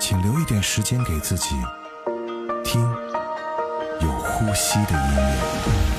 请留一点时间给自己，听有呼吸的音乐。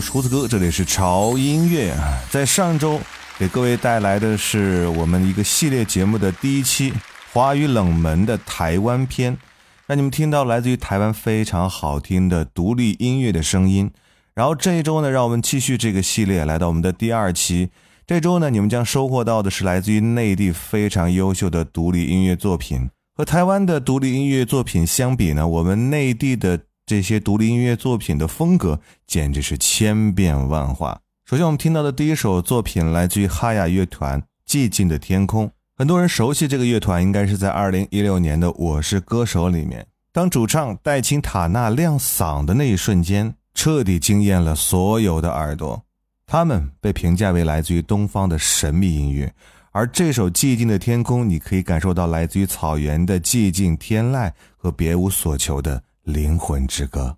我是胡子哥，这里是潮音乐。在上周给各位带来的是我们一个系列节目的第一期华语冷门的台湾篇，让你们听到来自于台湾非常好听的独立音乐的声音。然后这一周呢，让我们继续这个系列，来到我们的第二期。这周呢，你们将收获到的是来自于内地非常优秀的独立音乐作品。和台湾的独立音乐作品相比呢，我们内地的。这些独立音乐作品的风格简直是千变万化。首先，我们听到的第一首作品来自于哈雅乐团《寂静的天空》。很多人熟悉这个乐团，应该是在2016年的《我是歌手》里面，当主唱戴青塔纳亮嗓的那一瞬间，彻底惊艳了所有的耳朵。他们被评价为来自于东方的神秘音乐，而这首《寂静的天空》，你可以感受到来自于草原的寂静、天籁和别无所求的。灵魂之歌，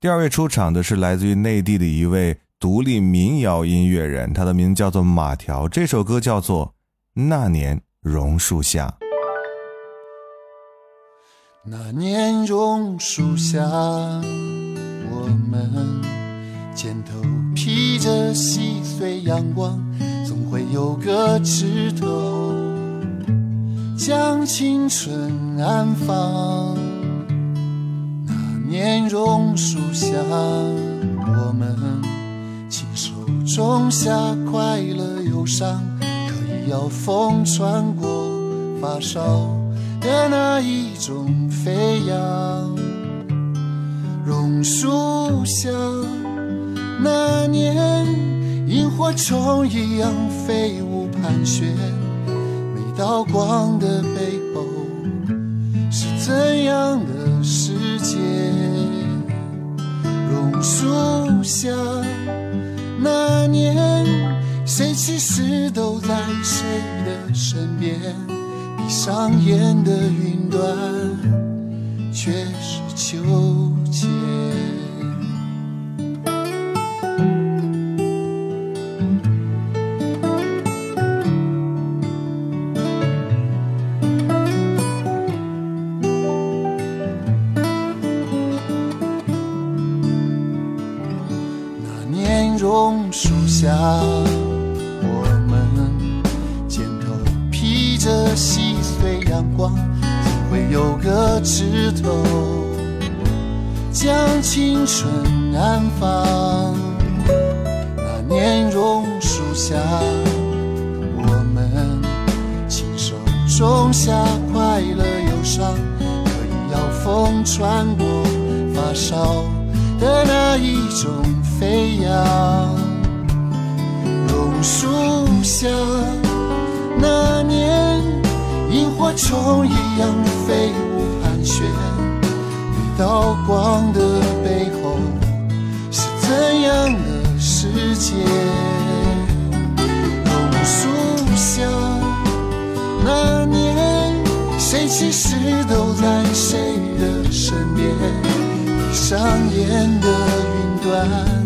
第二位出场的是来自于内地的一位独立民谣音乐人，他的名字叫做马条。这首歌叫做《那年榕树下》。那年榕树下，我们肩头披着细碎阳光，总会有个枝头将青春安放。年榕树下，我们亲手种下快乐忧伤，可以要风穿过发梢的那一种飞扬。榕树下，那年萤火虫一样飞舞盘旋，每道光的背后是怎样的世界？树下，那年，谁其实都在谁的身边？闭上眼的云端，却是秋千。年榕树下，我们肩头披着细碎阳光，总会有个枝头将青春安放。那年榕树下，我们亲手种下快乐忧伤，可以邀风穿过发梢的那一种。飞扬榕树下那年萤火虫一样飞舞盘旋每道光的背后是怎样的世界榕树下那年谁其实都在谁的身边闭上眼的云端。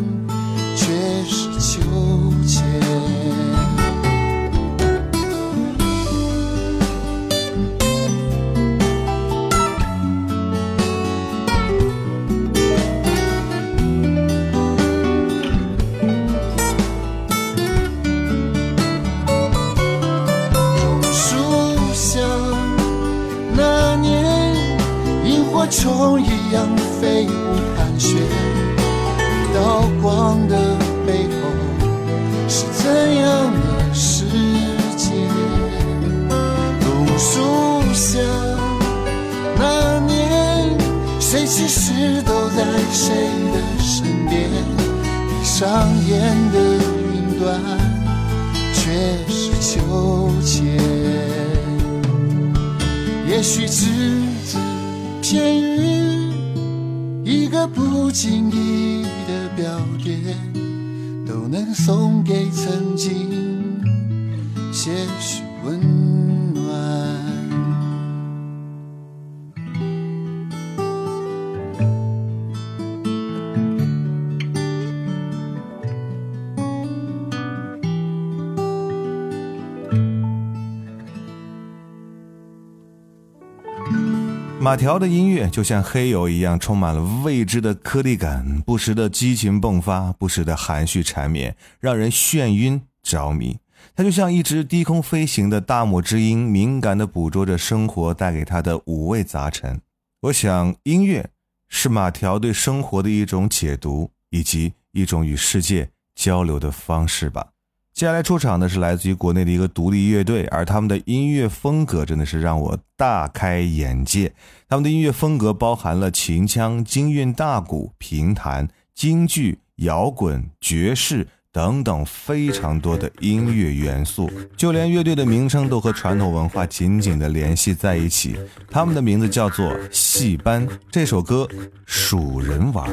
马条的音乐就像黑油一样，充满了未知的颗粒感，不时的激情迸发，不时的含蓄缠绵，让人眩晕着迷。它就像一只低空飞行的大漠之鹰，敏感地捕捉着生活带给它的五味杂陈。我想，音乐是马条对生活的一种解读，以及一种与世界交流的方式吧。接下来出场的是来自于国内的一个独立乐队，而他们的音乐风格真的是让我大开眼界。他们的音乐风格包含了秦腔、京韵大鼓、评弹、京剧、摇滚、爵士等等非常多的音乐元素，就连乐队的名称都和传统文化紧紧的联系在一起。他们的名字叫做戏班。这首歌《数人玩》。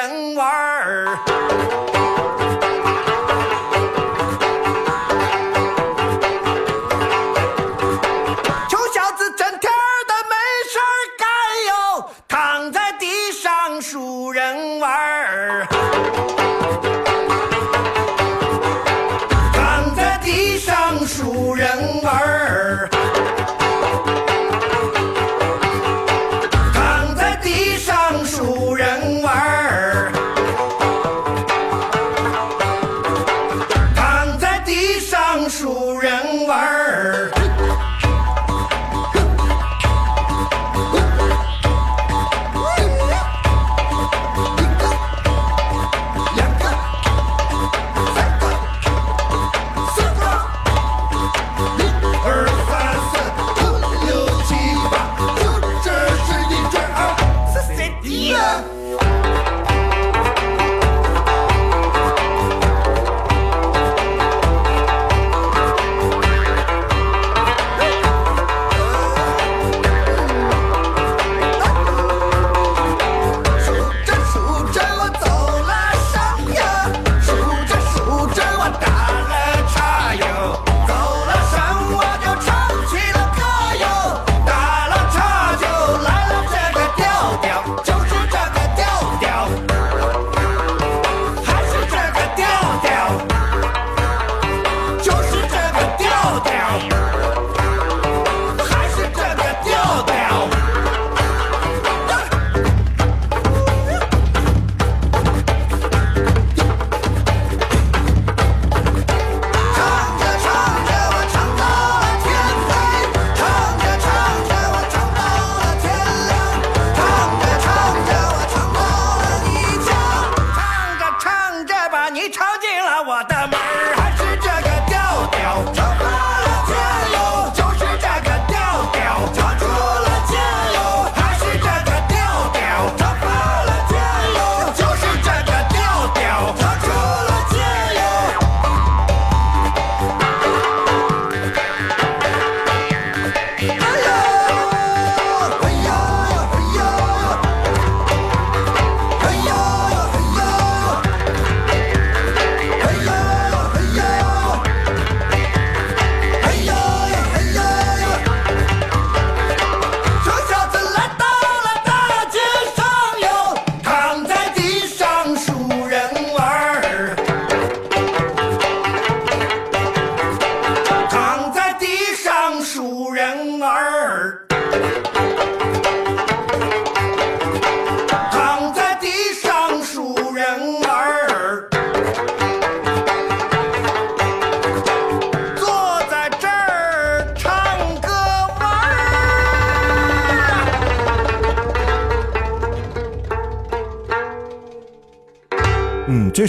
人玩儿，穷小子整天的没事干哟，躺在地上数人玩儿，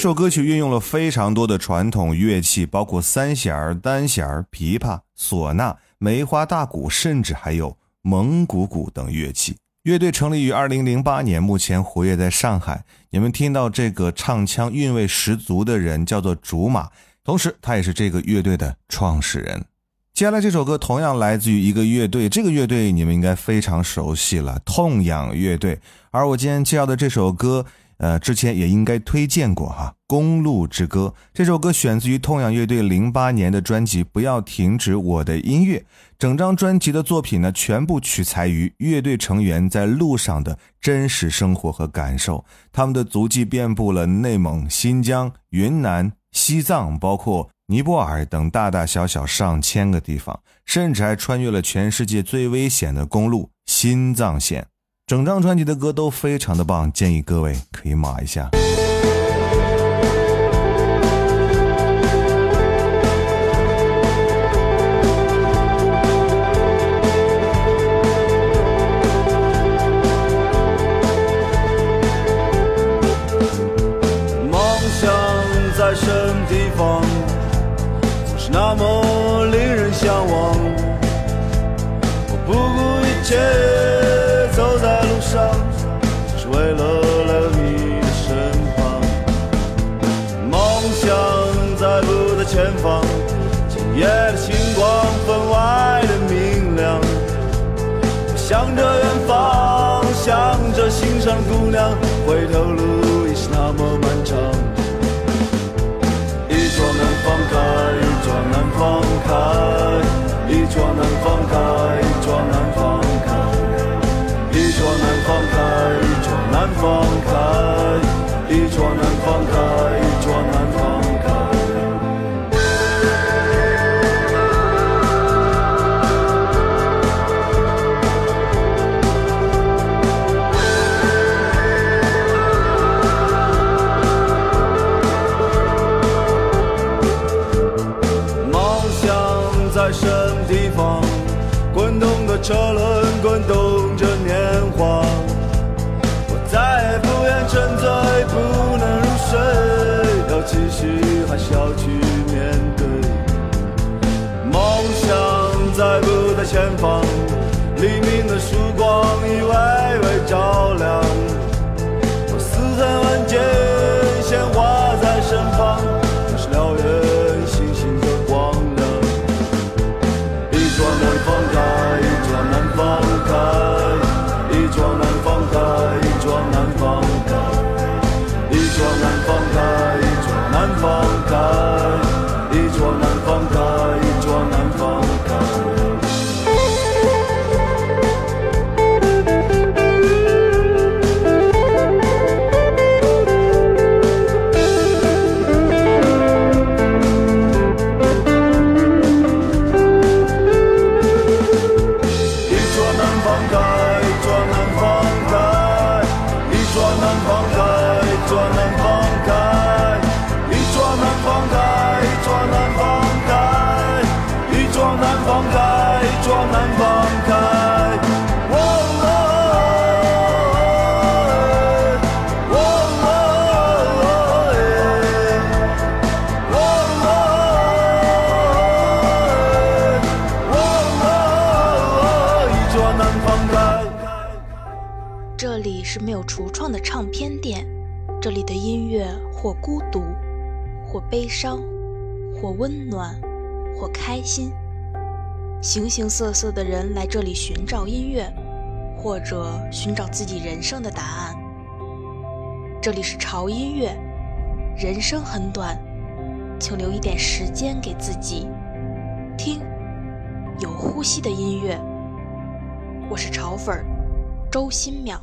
这首歌曲运用了非常多的传统乐器，包括三弦、单弦、琵琶、唢呐、梅花大鼓，甚至还有蒙古鼓等乐器。乐队成立于二零零八年，目前活跃在上海。你们听到这个唱腔韵味十足的人叫做竹马，同时他也是这个乐队的创始人。接下来这首歌同样来自于一个乐队，这个乐队你们应该非常熟悉了——痛仰乐队。而我今天介绍的这首歌。呃，之前也应该推荐过哈，《公路之歌》这首歌选自于痛仰乐队零八年的专辑《不要停止我的音乐》。整张专辑的作品呢，全部取材于乐队成员在路上的真实生活和感受。他们的足迹遍布了内蒙、新疆、云南、西藏，包括尼泊尔等大大小小上千个地方，甚至还穿越了全世界最危险的公路——新藏线。整张专辑的歌都非常的棒，建议各位可以码一下。梦想在什么地方，总是那么上姑娘，前方？黎明的曙光已微微照亮，我四海万箭，鲜花在身旁，那是燎原星星的光亮。一桩南方开，一桩南方开，一桩南方开，一桩南方。的唱片店这里的音乐或孤独，或悲伤，或温暖，或开心。形形色色的人来这里寻找音乐，或者寻找自己人生的答案。这里是潮音乐，人生很短，请留一点时间给自己，听有呼吸的音乐。我是潮粉儿，周新淼。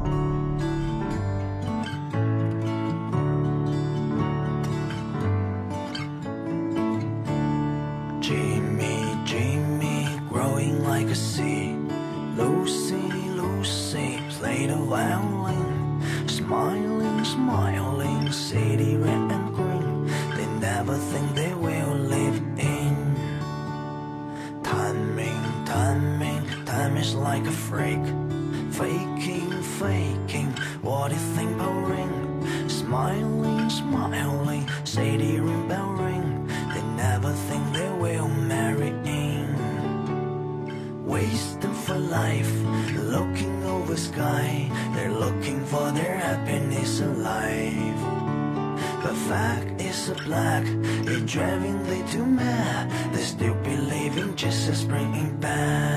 What if thing bell ring? Smiling, smiling, city ring bell ring. They never think they will marry in. Wasting for life, looking over sky. They're looking for their happiness alive. But fact is a black, it's driving they too mad. They still believing Jesus bringing back.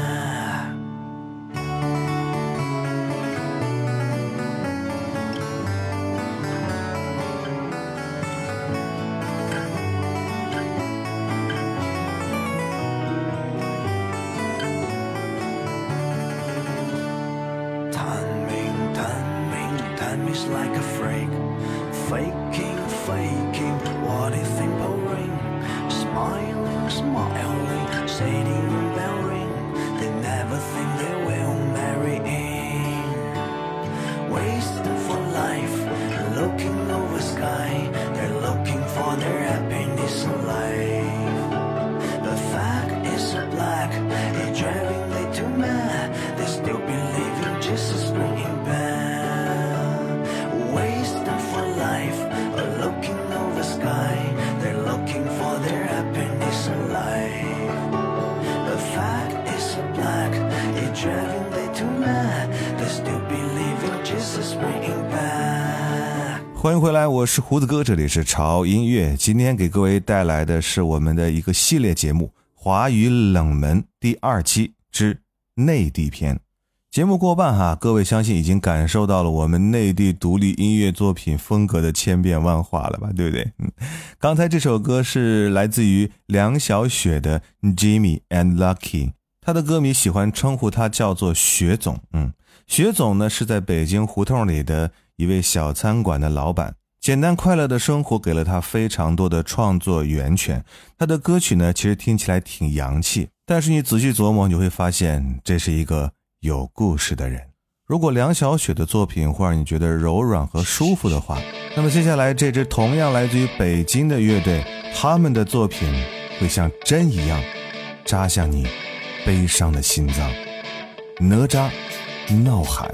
欢迎回来，我是胡子哥，这里是潮音乐。今天给各位带来的是我们的一个系列节目《华语冷门》第二期之内地篇。节目过半哈，各位相信已经感受到了我们内地独立音乐作品风格的千变万化了吧，对不对？嗯，刚才这首歌是来自于梁晓雪的《Jimmy and Lucky》，他的歌迷喜欢称呼他叫做雪总。嗯，雪总呢是在北京胡同里的一位小餐馆的老板。简单快乐的生活给了他非常多的创作源泉。他的歌曲呢，其实听起来挺洋气，但是你仔细琢磨，你会发现这是一个有故事的人。如果梁晓雪的作品会让你觉得柔软和舒服的话，那么接下来这支同样来自于北京的乐队，他们的作品会像针一样扎向你悲伤的心脏。哪吒闹海。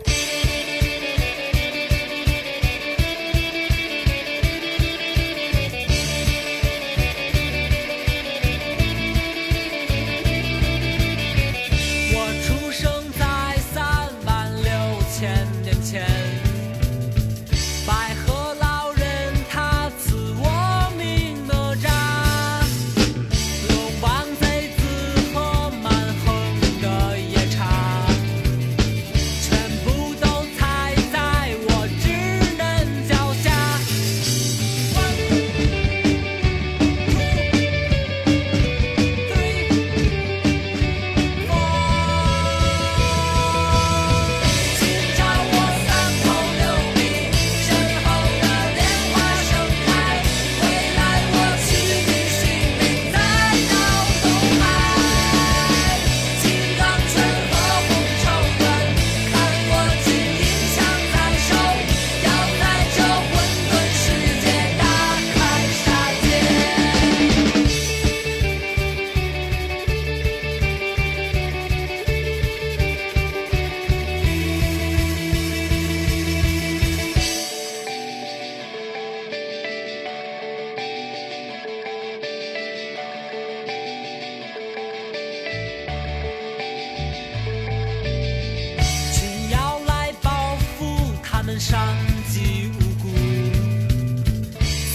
己无辜，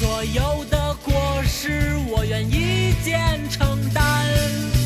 所有的过失我愿一肩承担。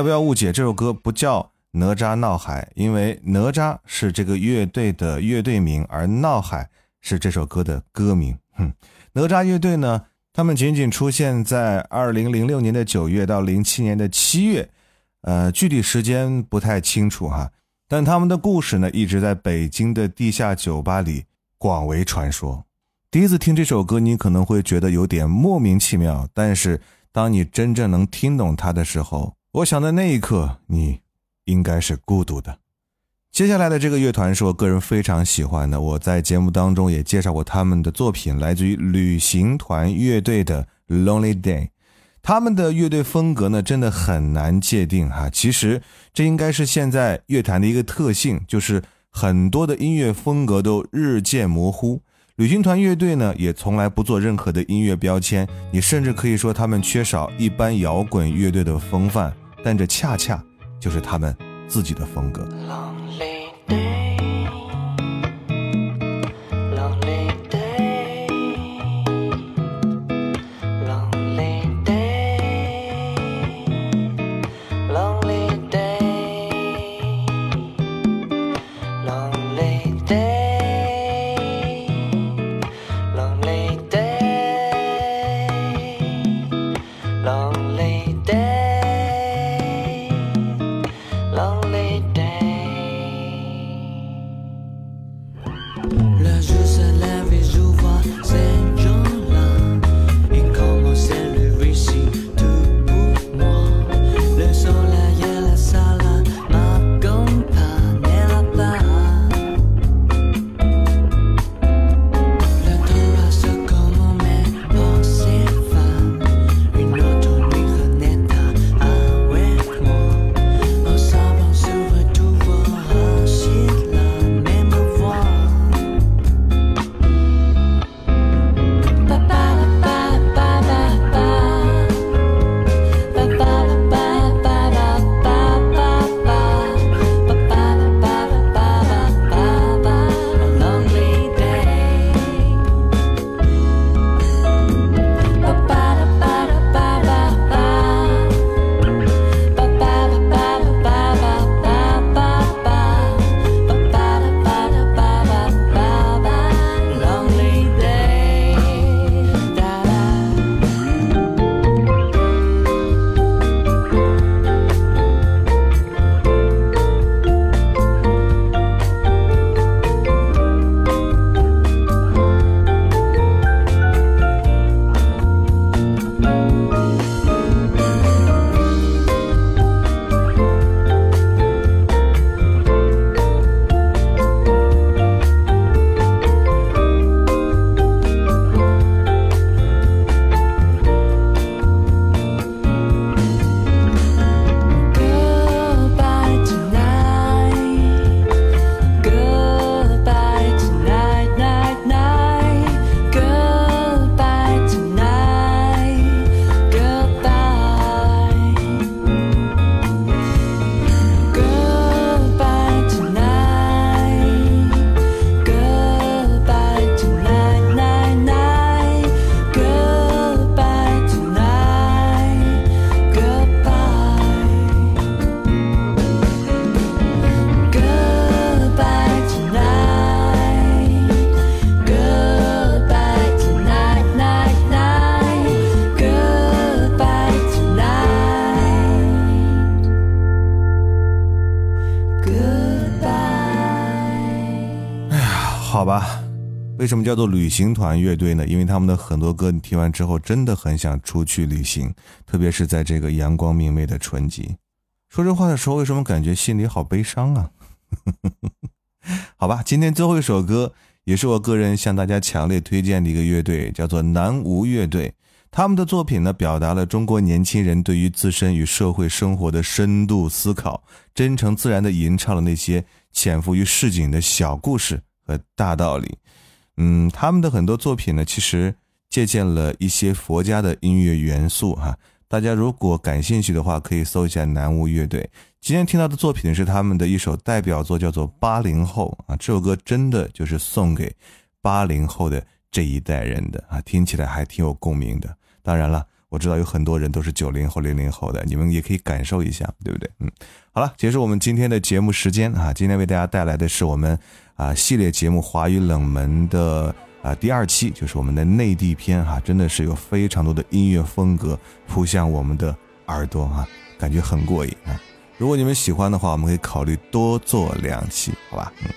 家不要误解，这首歌不叫《哪吒闹海》，因为哪吒是这个乐队的乐队名，而闹海是这首歌的歌名。哼，哪吒乐队呢？他们仅仅出现在二零零六年的九月到零七年的七月，呃，具体时间不太清楚哈。但他们的故事呢，一直在北京的地下酒吧里广为传说。第一次听这首歌，你可能会觉得有点莫名其妙，但是当你真正能听懂它的时候，我想在那一刻，你应该是孤独的。接下来的这个乐团是我个人非常喜欢的，我在节目当中也介绍过他们的作品，来自于旅行团乐队的《Lonely Day》。他们的乐队风格呢，真的很难界定哈。其实这应该是现在乐坛的一个特性，就是很多的音乐风格都日渐模糊。旅行团乐队呢，也从来不做任何的音乐标签，你甚至可以说他们缺少一般摇滚乐队的风范，但这恰恰就是他们自己的风格。叫做旅行团乐队呢？因为他们的很多歌你听完之后，真的很想出去旅行，特别是在这个阳光明媚的春季。说这话的时候，为什么感觉心里好悲伤啊？好吧，今天最后一首歌也是我个人向大家强烈推荐的一个乐队，叫做南无乐队。他们的作品呢，表达了中国年轻人对于自身与社会生活的深度思考，真诚自然地吟唱了那些潜伏于市井的小故事和大道理。嗯，他们的很多作品呢，其实借鉴了一些佛家的音乐元素哈。大家如果感兴趣的话，可以搜一下南无乐队。今天听到的作品是他们的一首代表作，叫做《八零后》啊。这首歌真的就是送给八零后的这一代人的啊，听起来还挺有共鸣的。当然了，我知道有很多人都是九零后、零零后的，你们也可以感受一下，对不对？嗯，好了，结束我们今天的节目时间啊，今天为大家带来的是我们啊系列节目华语冷门的啊第二期，就是我们的内地篇哈、真的是有非常多的音乐风格扑向我们的耳朵啊，感觉很过瘾啊。如果你们喜欢的话，我们可以考虑多做两期，好吧？嗯，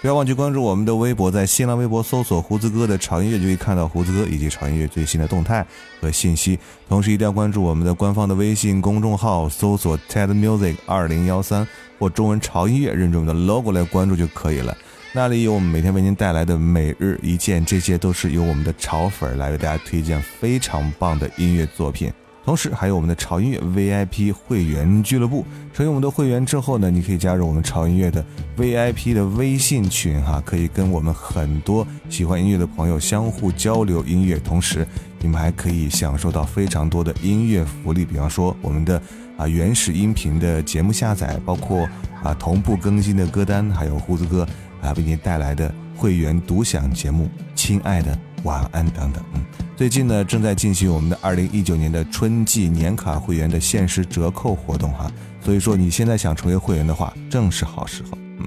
不要忘记关注我们的微博，在新浪微博搜索“胡子哥的潮音乐”就可以看到胡子哥以及潮音乐最新的动态和信息。同时，一定要关注我们的官方的微信公众号，搜索 TED Music 二零幺三或中文潮音乐，认准我们的 logo 来关注就可以了。那里有我们每天为您带来的每日一见，这些都是由我们的潮粉来为大家推荐非常棒的音乐作品。同时还有我们的潮音乐 VIP 会员俱乐部，成为我们的会员之后呢，你可以加入我们潮音乐的 VIP 的微信群哈，可以跟我们很多喜欢音乐的朋友相互交流音乐，同时你们还可以享受到非常多的音乐福利，比方说我们的啊原始音频的节目下载，包括啊同步更新的歌单，还有胡子哥啊为您带来的会员独享节目，亲爱的晚安等等，嗯。最近呢，正在进行我们的二零一九年的春季年卡会员的限时折扣活动哈，所以说你现在想成为会员的话，正是好时候。嗯，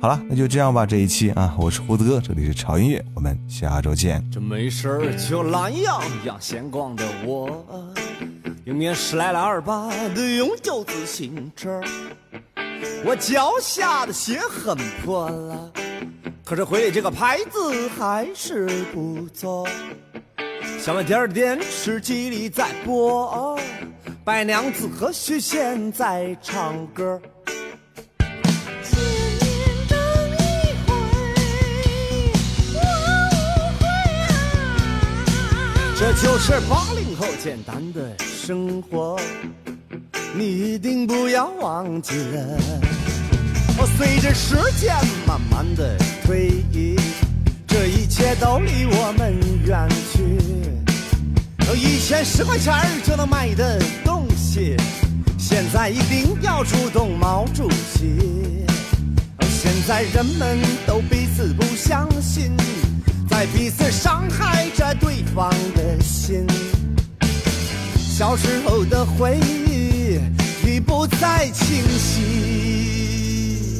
好了，那就这样吧，这一期啊，我是胡子哥，这里是潮音乐，我们下周见。这没事儿就懒洋洋闲逛的我，迎面驶来了二八的永久自行车，我脚下的鞋很破了，可是回这个牌子还是不错。小卖店儿的电视机里在播，白娘子和许仙在唱歌。这就是八零后简单的生活，你一定不要忘记了。哦，随着时间慢慢的推移，这一切都离我们远去。哦，以前十块钱就能买的东西，现在一定要主动毛主席。现在人们都彼此不相信，在彼此伤害着对方的心。小时候的回忆已不再清晰。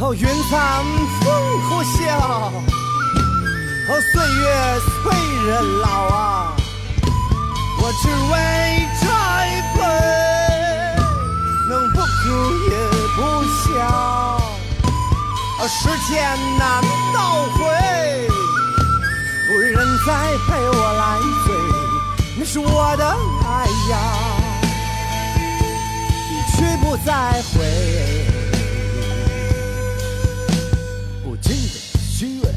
哦，云散风呼啸。哦，岁月催人老啊，我只为这一回，能不哭也不笑。哦，时间难倒回，无人再陪我来醉，那是我的爱呀，不再回。无尽的虚伪。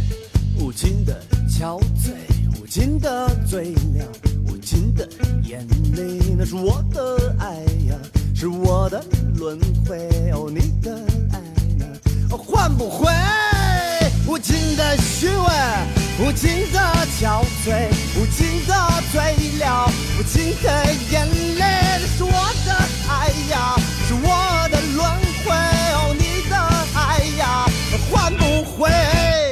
无尽的憔悴，无尽的醉了，无尽的眼泪，那是我的爱呀，是我的轮回。哦，你的爱呢？哦，换不回。无尽的虚伪，无尽的憔悴，无尽的醉了，无尽的眼泪，是我的爱呀，是我的轮回。哦，你的爱呀，换不回。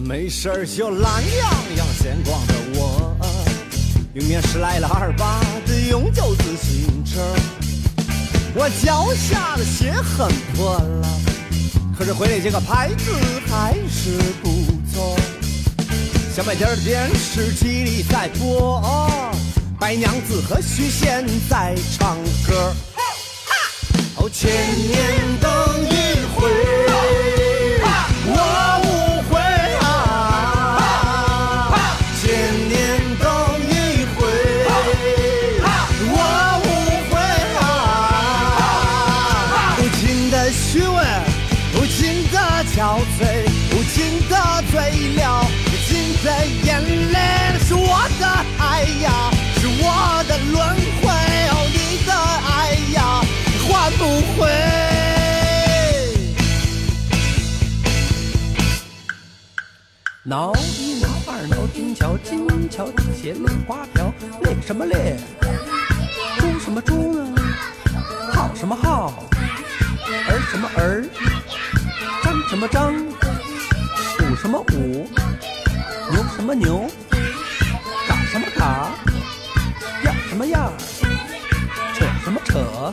没事儿就懒洋洋闲逛的我，迎面驶来了二八的永久自行车，我脚下的鞋很破了，可是回来这个牌子还是不错。小卖店的电视机里在播，白娘子和许仙在唱歌。哦，千年等挠一挠二挠金桥，金桥底下莲花飘，列什么列？猪什么猪呢？号什么号？儿什么儿？张什么张？舞什么舞？牛什么牛？嘎什么嘎？样什么样？扯什么扯？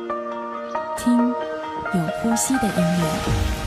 听有呼吸的音乐。